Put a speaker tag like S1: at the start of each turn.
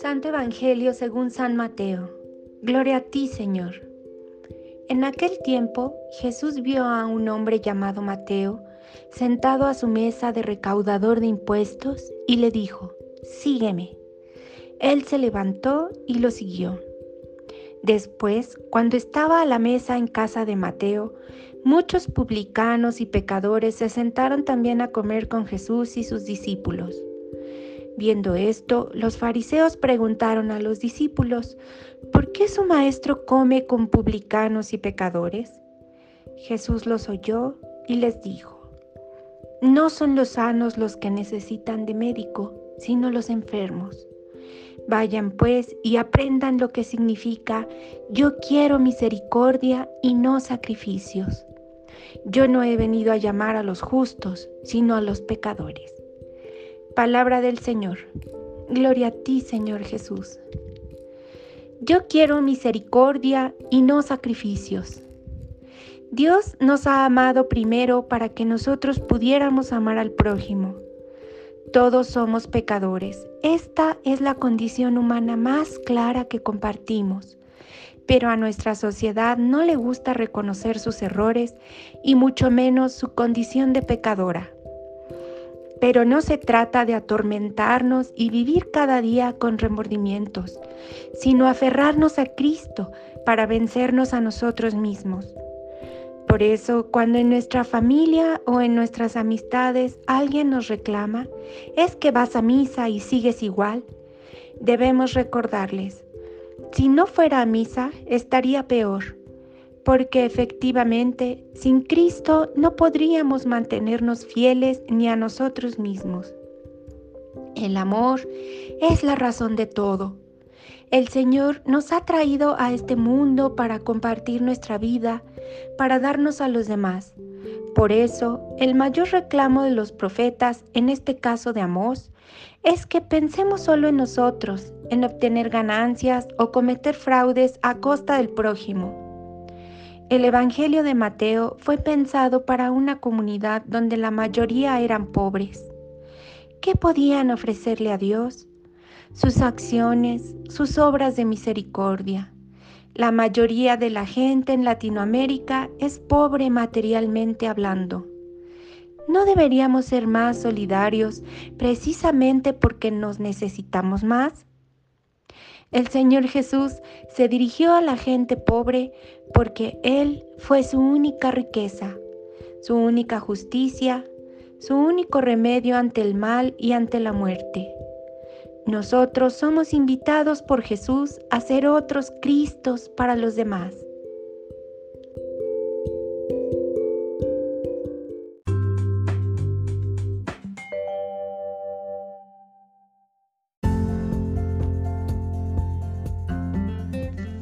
S1: Santo Evangelio según San Mateo. Gloria a ti, Señor. En aquel tiempo Jesús vio a un hombre llamado Mateo sentado a su mesa de recaudador de impuestos y le dijo, Sígueme. Él se levantó y lo siguió. Después, cuando estaba a la mesa en casa de Mateo, muchos publicanos y pecadores se sentaron también a comer con Jesús y sus discípulos. Viendo esto, los fariseos preguntaron a los discípulos, ¿por qué su maestro come con publicanos y pecadores? Jesús los oyó y les dijo, no son los sanos los que necesitan de médico, sino los enfermos. Vayan pues y aprendan lo que significa yo quiero misericordia y no sacrificios. Yo no he venido a llamar a los justos, sino a los pecadores. Palabra del Señor. Gloria a ti, Señor Jesús. Yo quiero misericordia y no sacrificios. Dios nos ha amado primero para que nosotros pudiéramos amar al prójimo. Todos somos pecadores. Esta es la condición humana más clara que compartimos. Pero a nuestra sociedad no le gusta reconocer sus errores y mucho menos su condición de pecadora. Pero no se trata de atormentarnos y vivir cada día con remordimientos, sino aferrarnos a Cristo para vencernos a nosotros mismos. Por eso, cuando en nuestra familia o en nuestras amistades alguien nos reclama, es que vas a misa y sigues igual, debemos recordarles, si no fuera a misa, estaría peor porque efectivamente sin Cristo no podríamos mantenernos fieles ni a nosotros mismos. El amor es la razón de todo. El Señor nos ha traído a este mundo para compartir nuestra vida, para darnos a los demás. Por eso, el mayor reclamo de los profetas, en este caso de Amós, es que pensemos solo en nosotros, en obtener ganancias o cometer fraudes a costa del prójimo. El Evangelio de Mateo fue pensado para una comunidad donde la mayoría eran pobres. ¿Qué podían ofrecerle a Dios? Sus acciones, sus obras de misericordia. La mayoría de la gente en Latinoamérica es pobre materialmente hablando. ¿No deberíamos ser más solidarios precisamente porque nos necesitamos más? El Señor Jesús se dirigió a la gente pobre porque Él fue su única riqueza, su única justicia, su único remedio ante el mal y ante la muerte. Nosotros somos invitados por Jesús a ser otros Cristos para los demás.